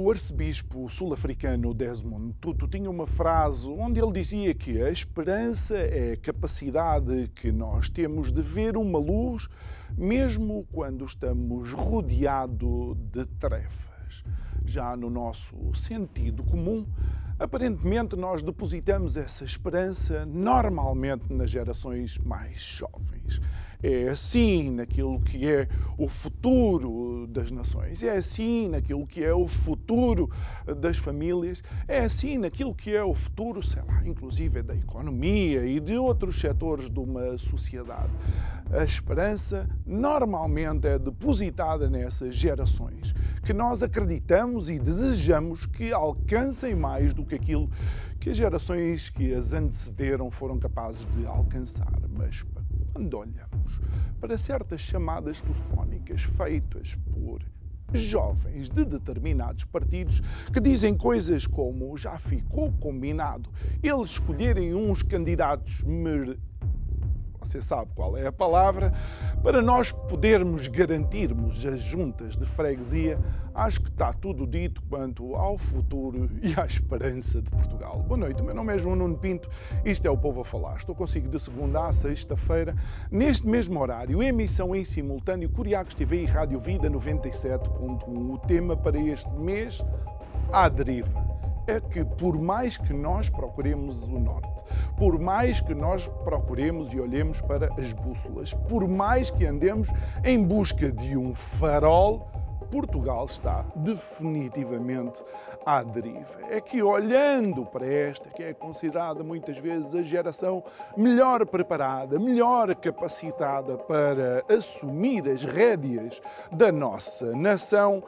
O arcebispo sul-africano Desmond Tutu tinha uma frase onde ele dizia que a esperança é a capacidade que nós temos de ver uma luz, mesmo quando estamos rodeados de trevas. Já no nosso sentido comum, aparentemente nós depositamos essa esperança normalmente nas gerações mais jovens. É assim naquilo que é o futuro das nações, é assim naquilo que é o futuro das famílias, é assim naquilo que é o futuro, sei lá, inclusive da economia e de outros setores de uma sociedade. A esperança normalmente é depositada nessas gerações que nós acreditamos e desejamos que alcancem mais do que aquilo que as gerações que as antecederam foram capazes de alcançar. Mas quando olhamos para certas chamadas telefónicas feitas por jovens de determinados partidos que dizem coisas como já ficou combinado eles escolherem uns candidatos você sabe qual é a palavra, para nós podermos garantirmos as juntas de freguesia, acho que está tudo dito quanto ao futuro e à esperança de Portugal. Boa noite, meu nome é João Nuno Pinto, isto é o Povo a Falar. Estou consigo de segunda a sexta-feira, neste mesmo horário, emissão em simultâneo Curiacos TV e Rádio Vida 97.1. O tema para este mês, à deriva é que, por mais que nós procuremos o norte, por mais que nós procuremos e olhemos para as bússolas, por mais que andemos em busca de um farol, Portugal está definitivamente à deriva. É que olhando para esta, que é considerada muitas vezes a geração melhor preparada, melhor capacitada para assumir as rédeas da nossa nação,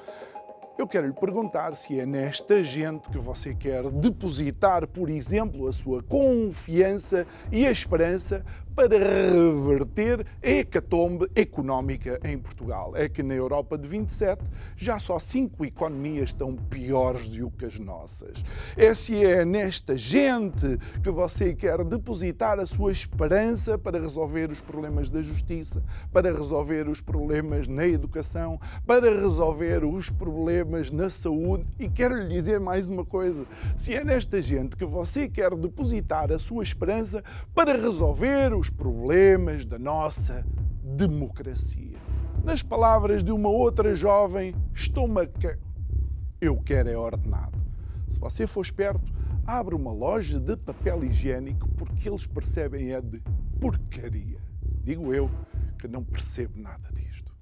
eu quero lhe perguntar se é nesta gente que você quer depositar, por exemplo, a sua confiança e a esperança para reverter a hecatombe económica em Portugal. É que na Europa de 27 já só cinco economias estão piores do que as nossas. É se é nesta gente que você quer depositar a sua esperança para resolver os problemas da justiça, para resolver os problemas na educação, para resolver os problemas na saúde. E quero lhe dizer mais uma coisa: se é nesta gente que você quer depositar a sua esperança para resolver os problemas da nossa democracia. Nas palavras de uma outra jovem, estou-me a... Eu quero é ordenado. Se você for esperto, abre uma loja de papel higiênico porque eles percebem é de porcaria. Digo eu que não percebo nada disto.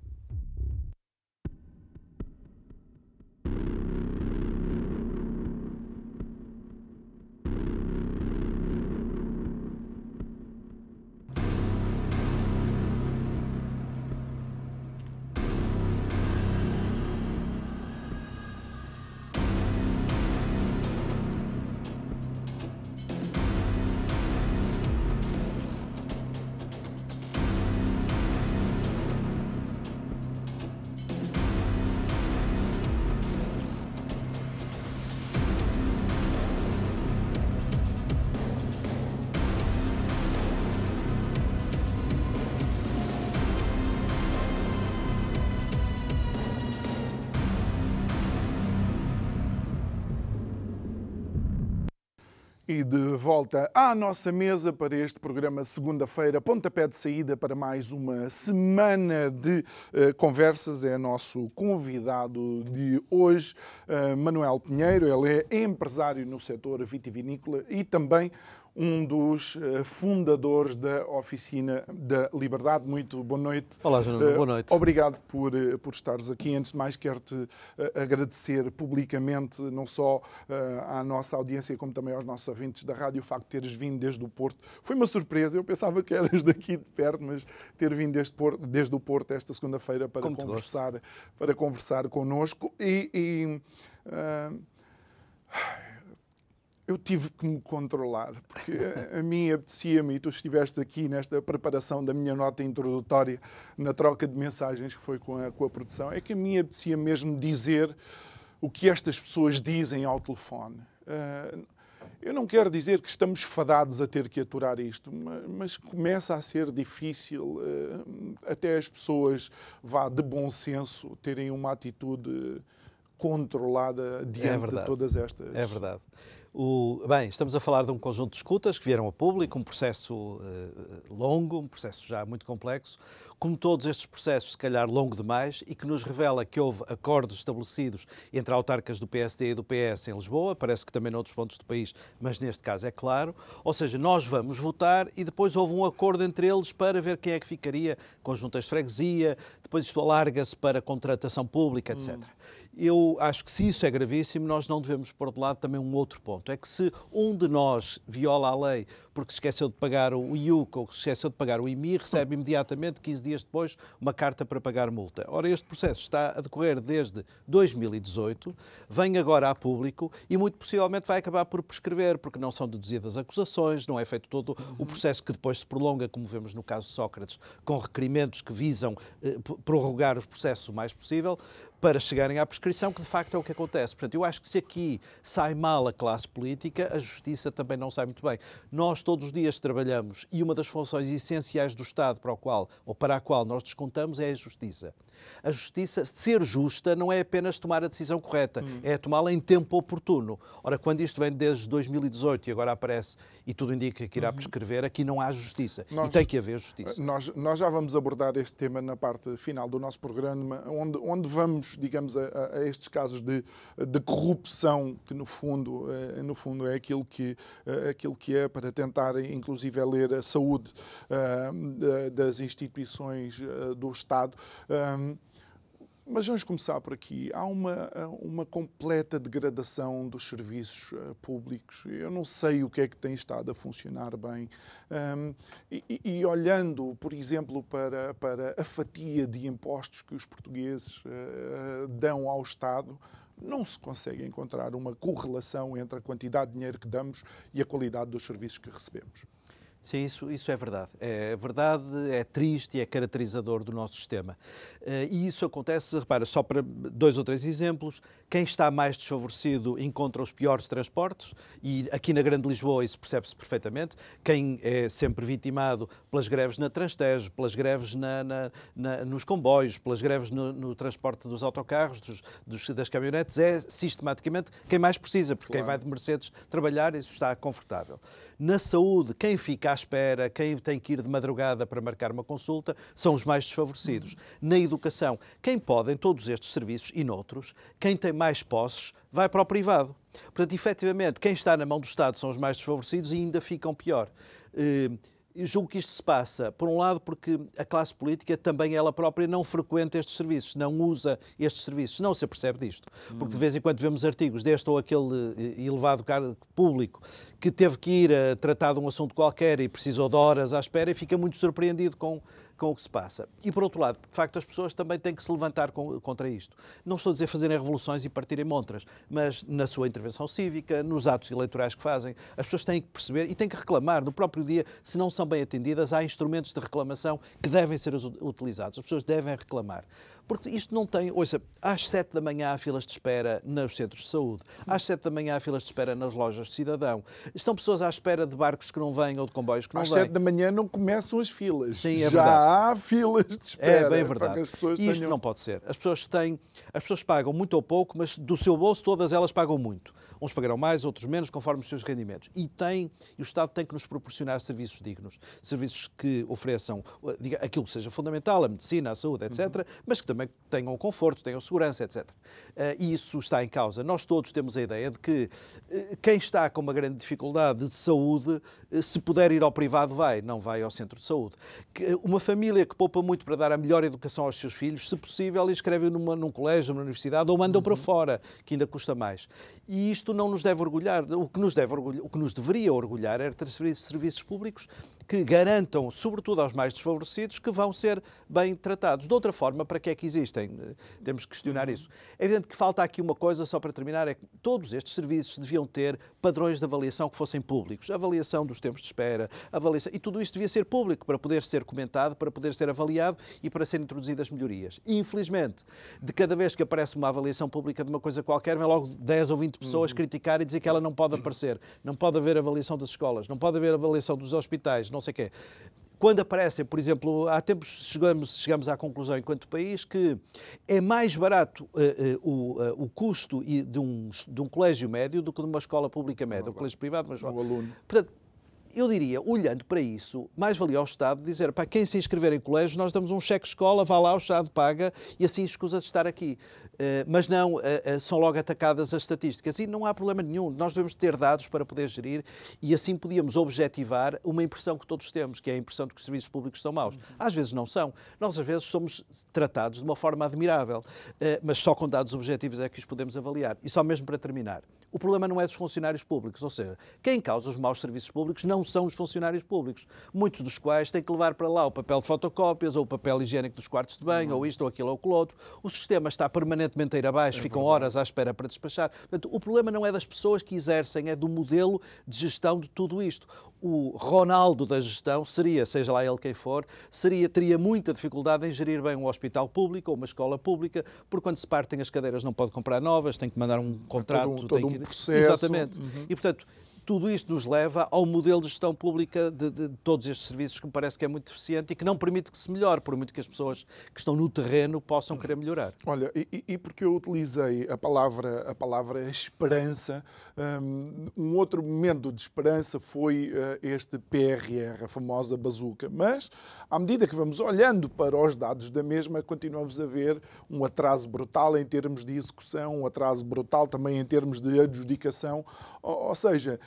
E de volta à nossa mesa para este programa segunda-feira, pontapé de saída para mais uma semana de uh, conversas. É nosso convidado de hoje, uh, Manuel Pinheiro. Ele é empresário no setor vitivinícola e também um dos uh, fundadores da Oficina da Liberdade. Muito boa noite. Olá, João, uh, boa noite. Obrigado por, uh, por estares aqui. Antes de mais, quero-te agradecer publicamente, não só à nossa audiência, como também aos nossos ouvintes da rádio, o facto de teres vindo desde o Porto. Foi uma surpresa, eu pensava que eras daqui de perto, mas ter vindo desde, Porto, desde o Porto esta segunda-feira para, conversar, para conversar connosco. E. e eu tive que me controlar, porque a, mim apetecia-me, e tu estiveste aqui nesta preparação da minha nota introdutória, na troca de mensagens que foi com a, com a produção, é que a mim apetecia mesmo dizer o que estas pessoas dizem ao telefone. Uh, eu não quero dizer que estamos fadados a ter que aturar isto, mas começa a ser difícil uh, até as pessoas vá de bom senso terem uma atitude controlada diante é de todas estas. É verdade. O, bem, estamos a falar de um conjunto de escutas que vieram a público, um processo uh, longo, um processo já muito complexo, como todos estes processos, se calhar longo demais, e que nos revela que houve acordos estabelecidos entre autarcas do PSD e do PS em Lisboa, parece que também noutros pontos do país, mas neste caso é claro. Ou seja, nós vamos votar e depois houve um acordo entre eles para ver quem é que ficaria, conjuntas de freguesia, depois isto alarga-se para contratação pública, etc. Hum eu acho que se isso é gravíssimo, nós não devemos pôr de lado também um outro ponto. É que se um de nós viola a lei porque se esqueceu de pagar o IUC ou se esqueceu de pagar o IMI, recebe imediatamente, 15 dias depois, uma carta para pagar multa. Ora, este processo está a decorrer desde 2018, vem agora a público e muito possivelmente vai acabar por prescrever, porque não são deduzidas acusações, não é feito todo o processo que depois se prolonga, como vemos no caso de Sócrates, com requerimentos que visam eh, prorrogar os processos o mais possível para chegarem à prescrição, que de facto é o que acontece. Portanto, eu acho que se aqui sai mal a classe política, a justiça também não sai muito bem. Nós todos os dias trabalhamos e uma das funções essenciais do Estado para o qual ou para a qual nós descontamos é a justiça. A justiça, ser justa, não é apenas tomar a decisão correta, hum. é tomá-la em tempo oportuno. Ora, quando isto vem desde 2018 e agora aparece e tudo indica que irá uhum. prescrever, aqui não há justiça. Nós, e tem que haver justiça. Nós, nós já vamos abordar este tema na parte final do nosso programa, onde, onde vamos, digamos, a, a estes casos de, de corrupção, que no fundo, eh, no fundo é aquilo que, eh, aquilo que é para tentar, inclusive, é ler a saúde uh, das instituições do Estado. Mas vamos começar por aqui. Há uma, uma completa degradação dos serviços públicos. Eu não sei o que é que tem estado a funcionar bem. Um, e, e, olhando, por exemplo, para, para a fatia de impostos que os portugueses uh, dão ao Estado, não se consegue encontrar uma correlação entre a quantidade de dinheiro que damos e a qualidade dos serviços que recebemos. Sim, isso, isso é verdade. É verdade, é triste e é caracterizador do nosso sistema. Eh, e isso acontece, repara, só para dois ou três exemplos, quem está mais desfavorecido encontra os piores transportes, e aqui na Grande Lisboa isso percebe-se perfeitamente. Quem é sempre vitimado pelas greves na Transtejo, pelas greves na, na, na, nos comboios, pelas greves no, no transporte dos autocarros, dos, dos, das caminhonetes, é sistematicamente quem mais precisa, porque claro. quem vai de Mercedes trabalhar, isso está confortável. Na saúde, quem fica espera, quem tem que ir de madrugada para marcar uma consulta, são os mais desfavorecidos. Na educação, quem pode, em todos estes serviços e noutros, quem tem mais posses, vai para o privado. Portanto, efetivamente, quem está na mão do Estado são os mais desfavorecidos e ainda ficam pior. Uh, julgo que isto se passa, por um lado, porque a classe política também ela própria não frequenta estes serviços, não usa estes serviços, não se apercebe disto. Porque de vez em quando vemos artigos deste ou aquele eh, elevado cargo público que teve que ir a tratar de um assunto qualquer e precisou de horas à espera e fica muito surpreendido com com o que se passa. E, por outro lado, de facto, as pessoas também têm que se levantar com, contra isto. Não estou a dizer fazerem revoluções e partirem montras, mas na sua intervenção cívica, nos atos eleitorais que fazem, as pessoas têm que perceber e têm que reclamar. No próprio dia, se não são bem atendidas, há instrumentos de reclamação que devem ser utilizados. As pessoas devem reclamar. Porque isto não tem. Ouça, às 7 da manhã há filas de espera nos centros de saúde, às 7 da manhã há filas de espera nas lojas de cidadão. Estão pessoas à espera de barcos que não vêm ou de comboios que não às vêm. Às 7 da manhã não começam as filas. Sim, é Já verdade. há filas de espera. É bem verdade. Isto tenham... não pode ser. As pessoas têm. As pessoas pagam muito ou pouco, mas do seu bolso todas elas pagam muito. Uns pagarão mais, outros menos, conforme os seus rendimentos. E, tem, e o Estado tem que nos proporcionar serviços dignos. Serviços que ofereçam diga, aquilo que seja fundamental, a medicina, a saúde, etc., uhum. mas que também também tenham conforto, tenham segurança, etc. Uh, e isso está em causa. Nós todos temos a ideia de que uh, quem está com uma grande dificuldade de saúde, uh, se puder ir ao privado, vai, não vai ao centro de saúde. Uma família que poupa muito para dar a melhor educação aos seus filhos, se possível, inscreve numa, num colégio, numa universidade, ou mandam uhum. para fora, que ainda custa mais. E isto não nos deve orgulhar. O que nos, deve orgulhar, o que nos deveria orgulhar era ter serviços públicos que garantam, sobretudo aos mais desfavorecidos, que vão ser bem tratados. De outra forma, para que é que existem? Temos que questionar isso. É evidente que falta aqui uma coisa, só para terminar, é que todos estes serviços deviam ter padrões de avaliação que fossem públicos. Avaliação dos tempos de espera, avaliação... E tudo isto devia ser público para poder ser comentado, para poder ser avaliado e para serem introduzidas melhorias. infelizmente, de cada vez que aparece uma avaliação pública de uma coisa qualquer, vem logo 10 ou 20 pessoas uhum. criticar e dizer que ela não pode aparecer. Não pode haver avaliação das escolas, não pode haver avaliação dos hospitais, não sei o quê quando aparecem, por exemplo, há tempos chegamos, chegamos à conclusão, enquanto país, que é mais barato uh, uh, o, uh, o custo de um, de um colégio médio do que de uma escola pública média, um colégio privado, mas... Um aluno. Portanto, eu diria, olhando para isso, mais valia ao Estado dizer para quem se inscrever em colégio, nós damos um cheque escola, vá lá, o Estado paga e assim escusa de estar aqui. Uh, mas não, uh, uh, são logo atacadas as estatísticas e não há problema nenhum. Nós devemos ter dados para poder gerir e assim podíamos objetivar uma impressão que todos temos, que é a impressão de que os serviços públicos são maus. Uhum. Às vezes não são. Nós, às vezes, somos tratados de uma forma admirável, mas só com dados objetivos é que os podemos avaliar. E só mesmo para terminar. O problema não é dos funcionários públicos, ou seja, quem causa os maus serviços públicos não são os funcionários públicos, muitos dos quais têm que levar para lá o papel de fotocópias ou o papel higiênico dos quartos de banho, uhum. ou isto ou aquilo ou aquilo outro. O sistema está permanentemente a ir abaixo, é ficam verdade. horas à espera para despachar. Portanto, o problema não é das pessoas que exercem, é do modelo de gestão de tudo isto o Ronaldo da gestão seria, seja lá ele quem for, seria, teria muita dificuldade em gerir bem um hospital público ou uma escola pública, porque quando se partem as cadeiras não pode comprar novas, tem que mandar um contrato. É todo um, todo um que... processo. Exatamente. Uhum. E, portanto, tudo isto nos leva ao modelo de gestão pública de, de, de, todos estes serviços que me parece que é muito deficiente e que não permite que se melhore, por muito que as pessoas que estão no terreno possam querer melhorar. Olha, e, e porque eu utilizei a palavra, a palavra esperança, hum, um outro momento de esperança foi uh, este PRR, a famosa bazuca. Mas, à medida que vamos olhando para os dados da mesma, continuamos a ver um atraso brutal em termos de execução, um atraso brutal também em termos de adjudicação. Ou, ou seja,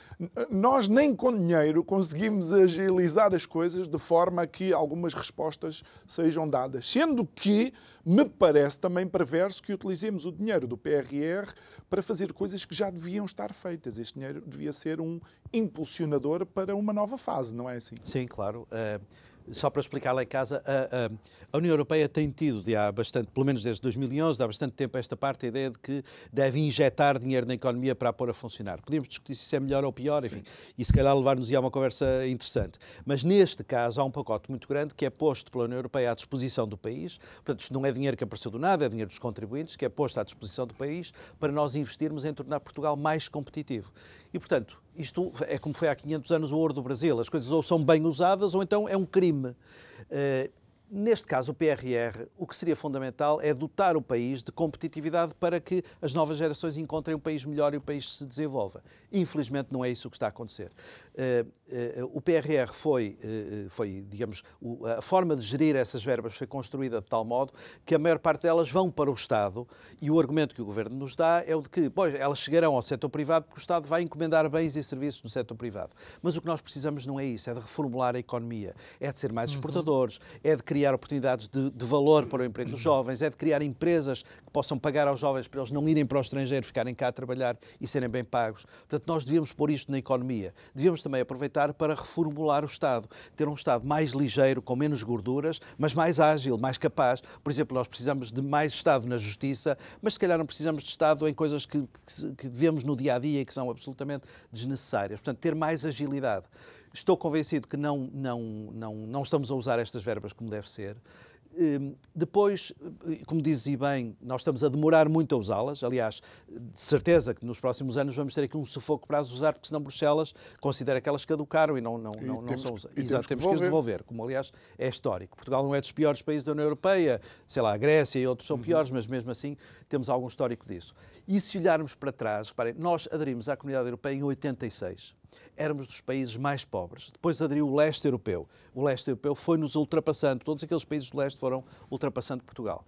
nós nem com dinheiro conseguimos agilizar as coisas de forma que algumas respostas sejam dadas. Sendo que me parece também perverso que utilizemos o dinheiro do PRR para fazer coisas que já deviam estar feitas. Este dinheiro devia ser um impulsionador para uma nova fase, não é assim? Sim, claro. Uh só para explicar lá em casa, a, a, União Europeia tem tido, de há bastante, pelo menos desde 2011, há bastante tempo esta parte, a ideia de que deve injetar dinheiro na economia para a pôr a funcionar. Podíamos discutir se isso é melhor ou pior, enfim, Sim. e se calhar levar-nos a uma conversa interessante. Mas neste caso há um pacote muito grande que é posto pela União Europeia à disposição do país. Portanto, isto não é dinheiro que apareceu do nada, é dinheiro dos contribuintes, que é posto à disposição do país para nós investirmos em tornar Portugal mais competitivo. E, portanto, isto é como foi há 500 anos o ouro do Brasil. As coisas ou são bem usadas ou então é um crime. Neste caso, o PRR, o que seria fundamental é dotar o país de competitividade para que as novas gerações encontrem um país melhor e o país se desenvolva. Infelizmente, não é isso que está a acontecer. Uh, uh, o PRR foi, uh, foi digamos, o, a forma de gerir essas verbas foi construída de tal modo que a maior parte delas vão para o Estado e o argumento que o Governo nos dá é o de que, pois, elas chegarão ao setor privado porque o Estado vai encomendar bens e serviços no setor privado. Mas o que nós precisamos não é isso, é de reformular a economia, é de ser mais uhum. exportadores, uhum. é de criar criar oportunidades de, de, valor para o emprego dos jovens, é de criar empresas que possam pagar aos jovens para eles não irem para o estrangeiro, ficarem cá a trabalhar e serem bem pagos. Portanto, nós devíamos pôr isto na economia. Devíamos também aproveitar para reformular o Estado, ter um Estado mais ligeiro, com menos gorduras, mas mais ágil, mais capaz. Por exemplo, nós precisamos de mais Estado na justiça, mas se calhar não precisamos de Estado em coisas que, que, que vemos no dia a dia e que são absolutamente desnecessárias. Portanto, ter mais agilidade. Estou convencido que não, não, não, não estamos a usar estas verbas como deve ser. Hum, depois, como dizia bem, nós estamos a demorar muito a usá-las. Aliás, de certeza que nos próximos anos vamos ter aqui um sufoco para as usar, porque senão Bruxelas considera que elas caducaram e não, não, não, não são usadas. Exato, temos que as devolver, como aliás é histórico. Portugal não é dos piores países da União Europeia, sei lá, a Grécia e outros são uhum. piores, mas mesmo assim temos algum histórico disso. E se olharmos para trás, reparem, nós aderimos à Comunidade Europeia em 86 éramos dos países mais pobres. Depois aderiu o leste europeu. O leste europeu foi-nos ultrapassando, todos aqueles países do leste foram ultrapassando Portugal.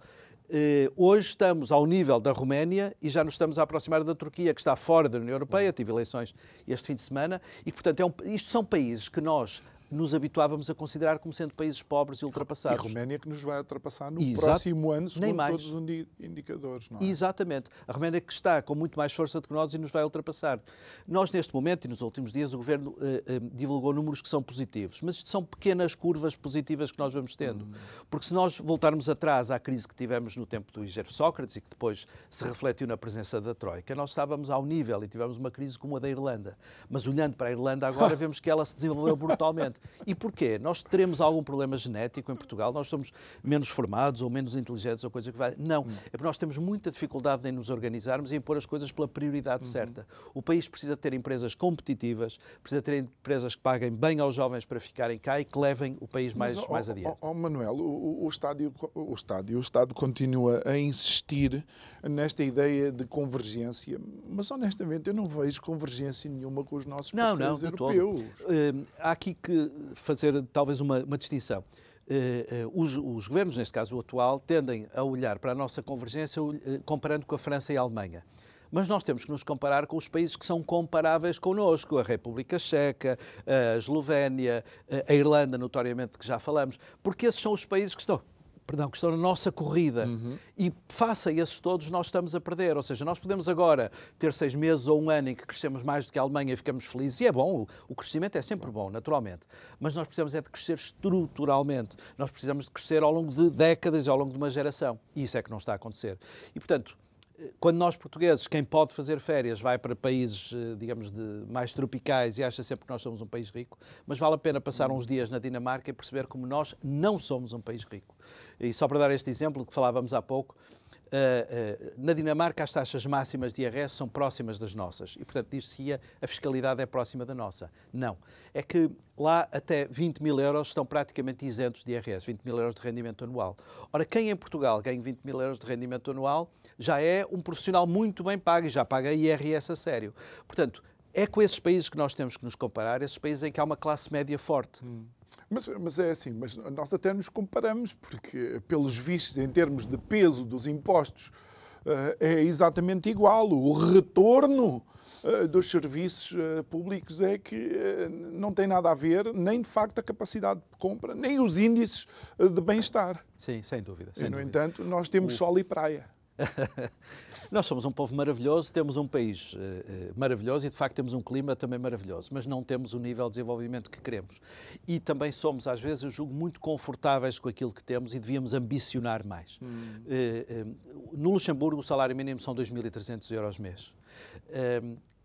Eh, hoje estamos ao nível da Roménia e já nos estamos a aproximar da Turquia, que está fora da União Europeia, tive eleições este fim de semana, e portanto é um, isto são países que nós nos habituávamos a considerar como sendo países pobres e ultrapassados. E a Roménia que nos vai ultrapassar no Exato. próximo ano, segundo Nem mais. todos os indicadores. Não é? Exatamente. A Roménia que está com muito mais força do que nós e nos vai ultrapassar. Nós, neste momento e nos últimos dias, o Governo uh, uh, divulgou números que são positivos, mas isto são pequenas curvas positivas que nós vamos tendo. Hum. Porque se nós voltarmos atrás à crise que tivemos no tempo do Igero Sócrates e que depois se refletiu na presença da Troika, nós estávamos ao nível e tivemos uma crise como a da Irlanda. Mas olhando para a Irlanda agora, vemos que ela se desenvolveu brutalmente. E porquê? Nós teremos algum problema genético em Portugal? Nós somos menos formados ou menos inteligentes ou coisa que vai. Não. Hum. É porque nós temos muita dificuldade em nos organizarmos e em pôr as coisas pela prioridade uhum. certa. O país precisa ter empresas competitivas, precisa ter empresas que paguem bem aos jovens para ficarem cá e que levem o país mais, Mas, mais adiante. Oh, Manuel, o, o, estádio, o, estádio, o Estado continua a insistir nesta ideia de convergência, mas honestamente eu não vejo convergência nenhuma com os nossos parceiros não, não, europeus. Uh, há aqui que fazer talvez uma, uma distinção. Uh, uh, os, os, governos, neste caso o atual, tendem a olhar para a nossa convergência uh, comparando com a França e a Alemanha. Mas nós temos que nos comparar com os países que são comparáveis connosco, a República Checa, a Eslovénia, a Irlanda, notoriamente, que já falamos, porque esses são os países que estão perdão, que estão na nossa corrida. Uhum. E face a esses todos, nós estamos a perder. Ou seja, nós podemos agora ter seis meses ou um ano em que crescemos mais do que a Alemanha e ficamos felizes. E é bom, o crescimento é sempre bom, naturalmente. Mas nós precisamos é de crescer estruturalmente. Nós precisamos de crescer ao longo de décadas e ao longo de uma geração. E isso é que não está a acontecer. E, portanto, quando nós portugueses, quem pode fazer férias, vai para países, eh, digamos, de, mais tropicais e acha sempre que nós somos um país rico, mas vale a pena passar uns dias na Dinamarca e perceber como nós não somos um país rico. E só para dar este exemplo que falávamos há pouco, Uh, uh, na Dinamarca, as taxas máximas de IRS são próximas das nossas e, portanto, diz-se a fiscalidade é próxima da nossa. Não. É que lá até 20 mil euros estão praticamente isentos de IRS, 20 mil euros de rendimento anual. Ora, quem em Portugal ganha 20 mil euros de rendimento anual já é um profissional muito bem pago e já paga IRS a sério. Portanto, é com esses países que nós temos que nos comparar, esses países em que há uma classe média forte. Hum. Mas, mas, é assim, mas nós até nos comparamos, porque pelos vistos, em termos de peso dos impostos, eh, é exatamente igual. O retorno eh, dos serviços eh, públicos é que não tem nada a ver, nem de facto a capacidade de compra, nem os índices de bem-estar. Sim, sem dúvida. Sem e, no dúvida. entanto, nós temos o... sol e praia. Nós somos um povo maravilhoso, temos um país uh, maravilhoso e, de facto, temos um clima também maravilhoso, mas não temos o nível de desenvolvimento que queremos. E também somos, às vezes, eu julgo, muito confortáveis com aquilo que temos e devíamos ambicionar mais. Hum. Uh, uh, no Luxemburgo, o salário mínimo são 2.300 euros mês.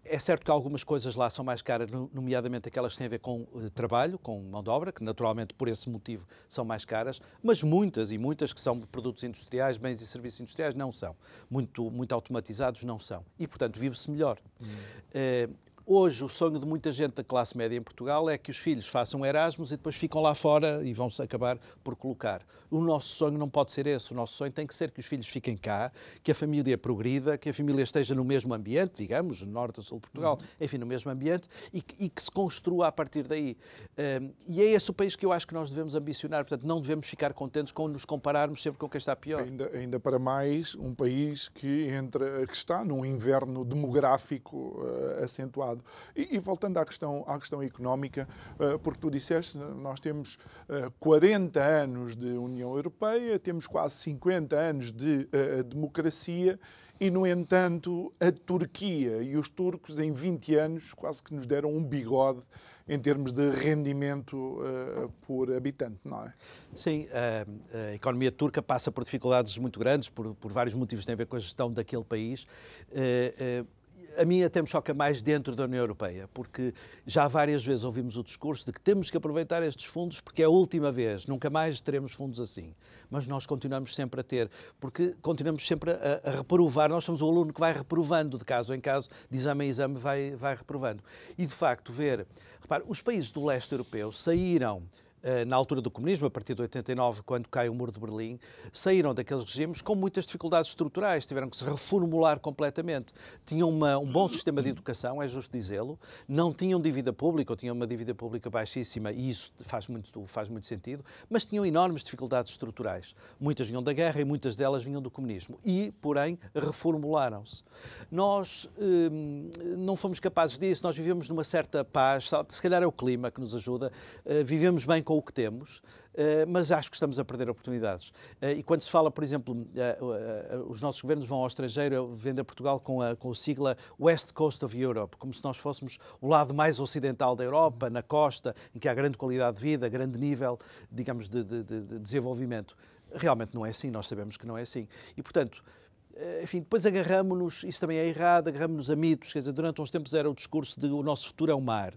É certo que algumas coisas lá são mais caras, nomeadamente aquelas que têm a ver com uh, trabalho, com mão de obra, que naturalmente por esse motivo são mais caras, mas muitas e muitas que são produtos industriais, bens e serviços industriais, não são. Muito, muito automatizados, não são. E, portanto, vive-se melhor. Hum. Uh, Hoje, o sonho de muita gente da classe média em Portugal é que os filhos façam Erasmus e depois ficam lá fora e vão-se acabar por colocar. O nosso sonho não pode ser esse. O nosso sonho tem que ser que os filhos fiquem cá, que a família progrida, que a família esteja no mesmo ambiente, digamos, norte ou sul de Portugal, uhum. enfim, no mesmo ambiente, e que, e que, se construa a partir daí. Um, e é esse o país que eu acho que nós devemos ambicionar. Portanto, não devemos ficar contentes com nos compararmos sempre com quem está pior. Ainda, ainda para mais, um país que, entra, que está num inverno demográfico uh, acentuado. E, e, voltando à questão, à questão económica, uh, porque tu disseste, nós temos uh, eh, 40 anos de União Europeia, temos quase 50 anos de uh, democracia e, no entanto, a Turquia e os turcos, em 20 anos, quase que nos deram um bigode em termos de rendimento uh, por habitante, não é? Sim, a, a, economia turca passa por dificuldades muito grandes, por, por vários motivos que têm a ver com a gestão daquele país. Uh, uh, a mim até me choca mais dentro da União Europeia, porque já várias vezes ouvimos o discurso de que temos que aproveitar estes fundos porque é a última vez, nunca mais teremos fundos assim. Mas nós continuamos sempre a ter, porque continuamos sempre a, a reprovar, nós somos o aluno que vai reprovando de caso em caso, de exame em exame vai, vai reprovando. E de facto ver, repare, os países do leste europeu saíram na altura do comunismo, a partir de 89, quando cai o muro de Berlim, saíram daqueles regimes com muitas dificuldades estruturais, tiveram que se reformular completamente. Tinham uma, um bom sistema de educação, é justo dizê-lo, não tinham dívida pública, ou tinham uma dívida pública baixíssima, e isso faz muito, faz muito sentido, mas tinham enormes dificuldades estruturais. Muitas vinham da guerra e muitas delas vinham do comunismo. E, porém, reformularam-se. Nós hum, não fomos capazes disso, nós vivemos numa certa paz, se calhar é o clima que nos ajuda, uh, vivemos bem com o que temos, eh, mas acho que estamos a perder oportunidades. Eh, e quando se fala, por exemplo, eh, os nossos governos vão ao estrangeiro vender Portugal com a, com sigla West Coast of Europe, como se nós fôssemos o lado mais ocidental da Europa, na costa, em que há grande qualidade de vida, grande nível, digamos, de, de, de desenvolvimento. Realmente não é assim, nós sabemos que não é assim. E, portanto, enfim, depois agarramos-nos, isso também é errado, agarramos-nos a mitos, quer dizer, durante uns tempos era o discurso de o nosso futuro é o mar.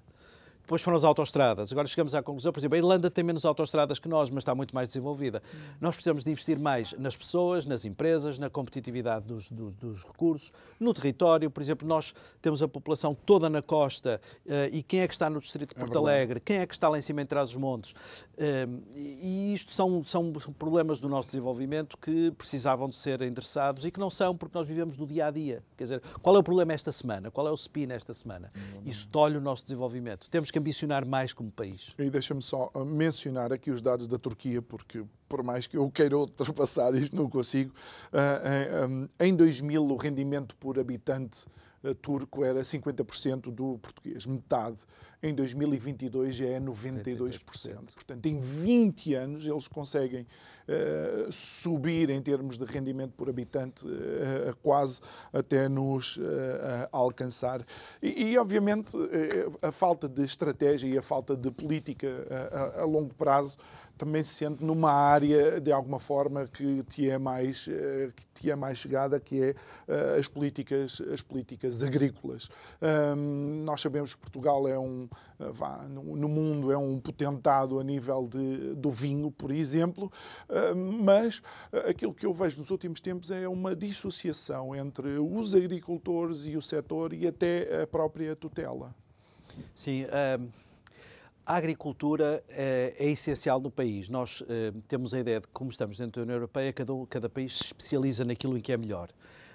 Depois foram as autoestradas. Agora chegamos à conclusão, por exemplo, a Irlanda tem menos autoestradas que nós, mas está muito mais desenvolvida. Hum. Nós precisamos de investir mais nas pessoas, nas empresas, na competitividade dos, dos, dos, recursos, no território. Por exemplo, nós temos a população toda na costa uh, e quem é que está no distrito de é Porto é Alegre? Quem é que está lá em cima em trás dos montes? Uh, e isto são, são problemas do nosso desenvolvimento que precisavam de ser endereçados e que não são porque nós vivemos do dia a dia. Quer dizer, qual é o problema esta semana? Qual é o SPI nesta semana? Isso tolhe o nosso desenvolvimento. Temos que ambicionar mais como país. E deixa-me só mencionar aqui os dados da Turquia, porque por mais que eu queira ultrapassar isto, não consigo. Uh, em 2000, o rendimento por habitante turco era 50% do português, metade em 2022 já é 92%. 92%. Portanto, em 20 anos eles conseguem uh, subir em termos de rendimento por habitante uh, quase até nos uh, alcançar. E, e obviamente, a falta de estratégia e a falta de política a, a longo prazo também se sente numa área, de alguma forma, que te é mais, que te é mais chegada, que é as políticas, as políticas agrícolas. nós sabemos que Portugal é um, eh, vá, no, no, mundo é um potentado a nível de, do vinho, por exemplo, eh, mas eh, aquilo que eu vejo nos últimos tempos é uma dissociação entre os agricultores e o setor e até a própria tutela. Sim. A agricultura é, é, essencial no país. Nós temos a ideia de que, como estamos dentro da União Europeia, cada, cada país se especializa naquilo em que é melhor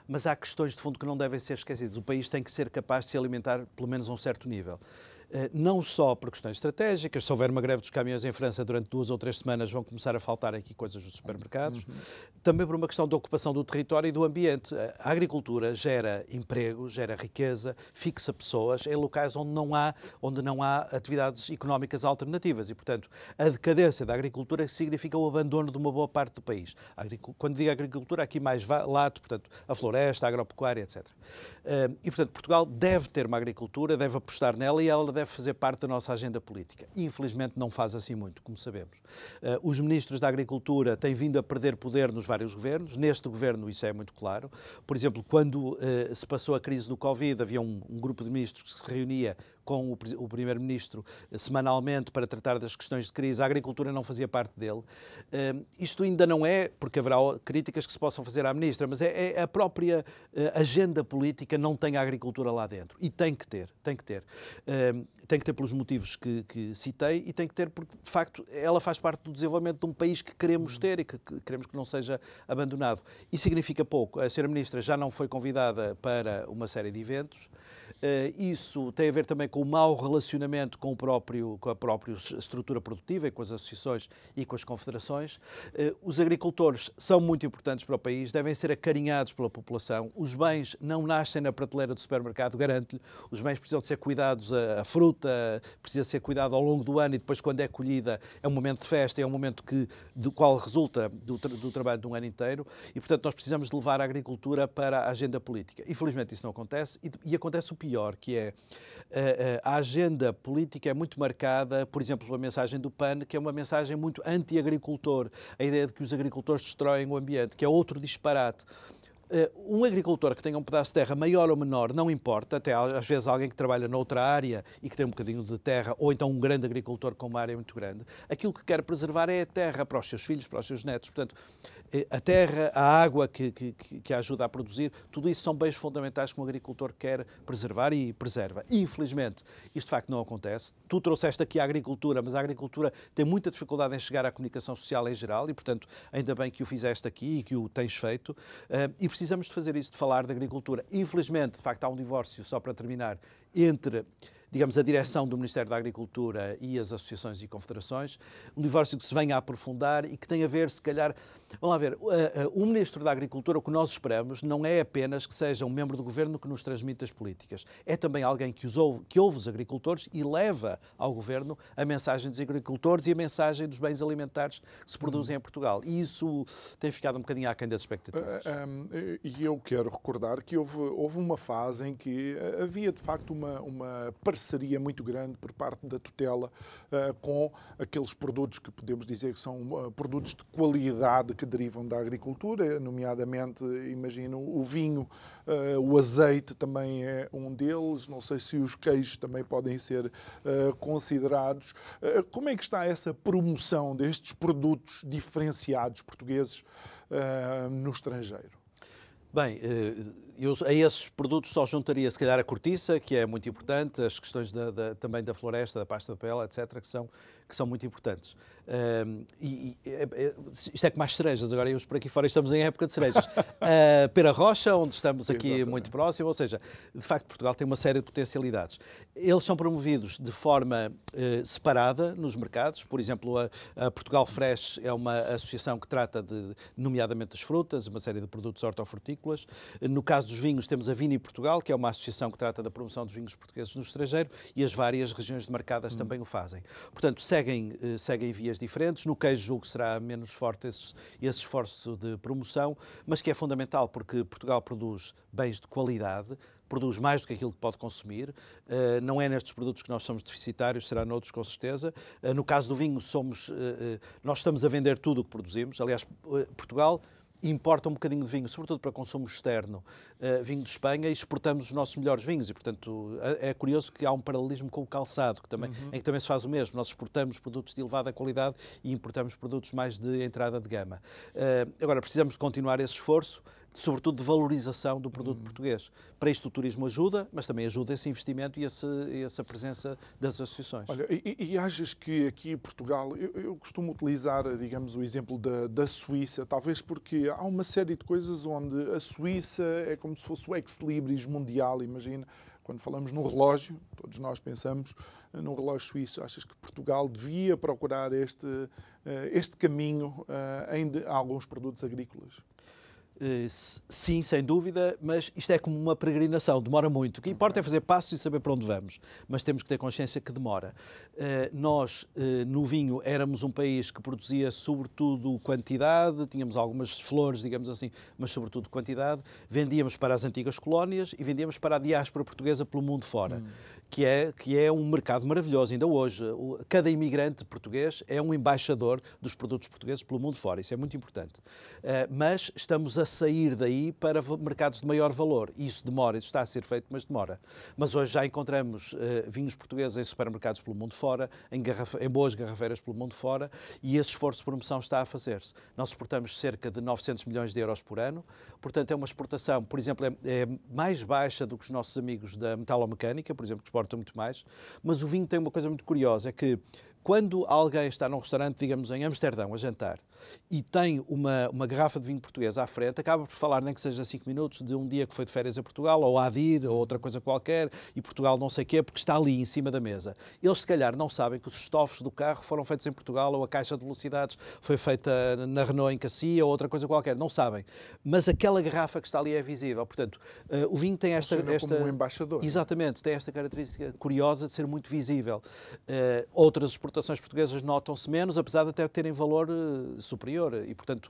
mas há questões de fundo que não devem ser esquecidas. O país tem que ser capaz de se alimentar pelo menos a um certo nível. Eh, não só por questões estratégicas, se houver uma greve dos caminhões em França durante duas ou três semanas, vão começar a faltar aqui coisas dos supermercados, uhum. também por uma questão de ocupação do território e do ambiente. A agricultura gera emprego, gera riqueza, fixa pessoas em locais onde não há, onde não há atividades económicas alternativas e, portanto, a decadência da agricultura significa o abandono de uma boa parte do país. Quando digo agricultura, aqui mais lato, portanto, a floresta, a agropecuária, etc. E, portanto, Portugal deve ter uma agricultura, deve apostar nela e ela deve fazer parte da nossa agenda política. Infelizmente não faz assim muito, como sabemos. Uh, os ministros da Agricultura têm vindo a perder poder nos vários governos. Neste governo isso é muito claro. Por exemplo, quando uh, se passou a crise do Covid, havia um, um grupo de ministros que se reunia com o, o Primeiro-Ministro eh, semanalmente para tratar das questões de crise. A agricultura não fazia parte dele. Uh, isto ainda não é, porque haverá críticas que se possam fazer à Ministra, mas é, é a própria uh, agenda política não tem a agricultura lá dentro. E tem que ter, tem que ter. Uh, tem que ter pelos motivos que, que, citei e tem que ter porque, de facto, ela faz parte do desenvolvimento de um país que queremos ter e que, que queremos que não seja abandonado. E significa pouco. A Sra. Ministra já não foi convidada para uma série de eventos. Eh, isso tem a ver também com o mau relacionamento com, o próprio, com a própria estrutura produtiva e com as associações e com as confederações. Eh, os agricultores são muito importantes para o país, devem ser acarinhados pela população. Os bens não nascem na prateleira do supermercado, garanto-lhe. Os bens precisam de ser cuidados, a, fruta precisa ser cuidada ao longo do ano e depois, quando é colhida, é um momento de festa, é um momento que, do qual resulta do, do trabalho de um ano inteiro. E, portanto, nós precisamos de levar a agricultura para a agenda política. Infelizmente, isso não acontece e, e acontece o pior que é eh, eh, a agenda política é muito marcada, por exemplo, pela mensagem do PAN, que é uma mensagem muito anti-agricultor, a ideia de que os agricultores destroem o ambiente, que é outro disparate um agricultor que tenha um pedaço de terra maior ou menor, não importa, até às vezes alguém que trabalha noutra área e que tem um bocadinho de terra, ou então um grande agricultor com uma área muito grande, aquilo que quer preservar é a terra para os seus filhos, para os seus netos. Portanto, eh, a terra, a água que, que, que, ajuda a produzir, tudo isso são bens fundamentais que um agricultor quer preservar e preserva. Infelizmente, isto de facto não acontece. Tu trouxeste aqui a agricultura, mas a agricultura tem muita dificuldade em chegar à comunicação social em geral e, portanto, ainda bem que o fizeste aqui e que o tens feito. Eh, e precisamos de fazer isso, de falar de agricultura. Infelizmente, de facto, há um divórcio, só para terminar, entre digamos, a direção do Ministério da Agricultura e as associações e confederações, um divórcio que se venha a aprofundar e que tem a ver, se calhar, vamos lá ver, o Ministro da Agricultura, o que nós esperamos, não é apenas que seja um membro do Governo que nos transmite as políticas, é também alguém que, os ouve, que ouve os agricultores e leva ao Governo a mensagem dos agricultores e a mensagem dos bens alimentares que se produzem em Portugal. E isso tem ficado um bocadinho aquém das expectativas. Um, e eu quero recordar que houve, houve uma fase em que havia, de facto, uma, uma parceria muito grande por parte da tutela uh, com aqueles produtos que podemos dizer que são uh, produtos de qualidade que derivam da agricultura, nomeadamente, imagino, o vinho, uh, o azeite também é um deles, não sei se os queijos também podem ser considerados. como é que está essa promoção destes produtos diferenciados portugueses no estrangeiro? Bem, eu, a esses produtos só juntaria, se calhar, a cortiça, que é muito importante, as questões da, da, também da floresta, da pasta de pele, etc., que são, que são muito importantes. Um, e, e, é, é, isto é como as cerejas, agora íamos por aqui fora estamos em época de cerejas. uh, Pera Rocha, onde estamos aqui Exatamente. muito próximo, ou seja, de facto Portugal tem uma série de potencialidades. Eles são promovidos de forma uh, separada nos mercados, por exemplo, a, a, Portugal Fresh é uma associação que trata de, nomeadamente das frutas, uma série de produtos hortofrutícolas. No caso dos vinhos, temos a Vini Portugal, que é uma associação que trata da promoção dos vinhos portugueses no estrangeiro, e as várias regiões demarcadas hum. também o fazem. Portanto, seguem, uh, seguem vias diferentes. No queijo, julgo que será menos forte esse, esse esforço de promoção, mas que é fundamental porque Portugal produz bens de qualidade, produz mais do que aquilo que pode consumir. Uh, não é nestes produtos que nós somos deficitários, será noutros com certeza. Uh, no caso do vinho, somos, uh, nós estamos a vender tudo o que produzimos. Aliás, Portugal importa um bocadinho de vinho, sobretudo para consumo externo, uh, vinho de Espanha, e exportamos os nossos melhores vinhos. E, portanto, é, é curioso que há um paralelismo com o calçado, que também, uhum. em que também se faz o mesmo. Nós exportamos produtos de elevada qualidade e importamos produtos mais de entrada de gama. Uh, agora, precisamos continuar esse esforço sobretudo de valorização do produto hum. português. Para isto o turismo ajuda, mas também ajuda esse investimento e esse, essa presença das associações. Olha, e, e achas que aqui em Portugal, eu, eu, costumo utilizar, digamos, o exemplo da, da Suíça, talvez porque há uma série de coisas onde a Suíça é como se fosse o ex-libris mundial, imagina, quando falamos no relógio, todos nós pensamos no relógio suíço. Achas que Portugal devia procurar este, eh, este caminho eh, em alguns produtos agrícolas? Eh, sim, sem dúvida, mas isto é como uma peregrinação, demora muito. O que importa é fazer passos e saber para onde vamos, mas temos que ter consciência que demora. Eh, nós, eh, no vinho, éramos um país que produzia sobretudo quantidade, tínhamos algumas flores, digamos assim, mas sobretudo quantidade. Vendíamos para as antigas colónias e vendíamos para a diáspora portuguesa pelo mundo fora. Hum que é, que é um mercado maravilhoso. Ainda hoje, cada imigrante português é um embaixador dos produtos portugueses pelo mundo fora. Isso é muito importante. Mas estamos a sair daí para mercados de maior valor. Isso demora, isso está a ser feito, mas demora. Mas hoje já encontramos eh, vinhos portugueses em supermercados pelo mundo fora, em, em boas garrafeiras pelo mundo fora, e esse esforço de promoção está a fazer-se. Nós exportamos cerca de 900 milhões de euros por ano, portanto é uma exportação, por exemplo, é, é mais baixa do que os nossos amigos da metalomecânica, por exemplo, que exporta muito mais, mas o vinho tem uma coisa muito curiosa, é que quando alguém está num restaurante, digamos em Amsterdão, a jantar, e tem uma, uma garrafa de vinho português à frente, acaba por falar, nem que seja 5 minutos, de um dia que foi de férias a Portugal, ou a Adir, ou outra coisa qualquer, e Portugal não sei o quê, porque está ali em cima da mesa. Eles, se calhar, não sabem que os estofos do carro foram feitos em Portugal, ou a caixa de velocidades foi feita na Renault em Cassia, ou outra coisa qualquer. Não sabem. Mas aquela garrafa que está ali é visível. Portanto, uh, o vinho tem esta... esta como um embaixador. Exatamente. Tem esta característica curiosa de ser muito visível. Uh, outras exportações exportações portuguesas notam-se menos, apesar de até terem valor uh, superior. E, portanto,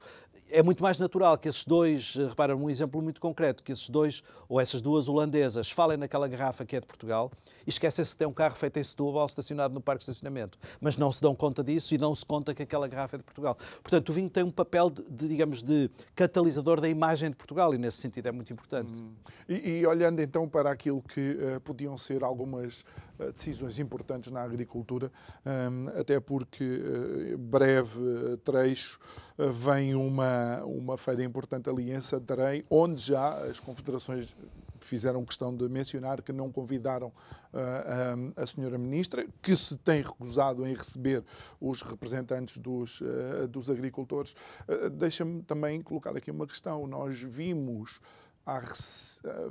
é muito mais natural que esses dois, uh, repara, um exemplo muito concreto, que esses dois ou essas duas holandesas falem naquela garrafa que é de Portugal e esquecem-se que tem um carro feito em Setúbal estacionado no parque de estacionamento. Mas não se dão conta disso e dão-se conta que aquela garrafa é de Portugal. Portanto, o vinho tem um papel, de, de digamos, de catalisador da imagem de Portugal e, nesse sentido, é muito importante. Hum. E, e, olhando então para aquilo que uh, podiam ser algumas decisões importantes na agricultura, um, até porque uh, breve trecho vem uma, uma feira importante ali em Santarém, onde já as confederações fizeram questão de mencionar que não convidaram uh, a senhora ministra, que se tem recusado em receber os representantes dos, uh, dos agricultores. Uh, Deixa-me também colocar aqui uma questão. Nós vimos há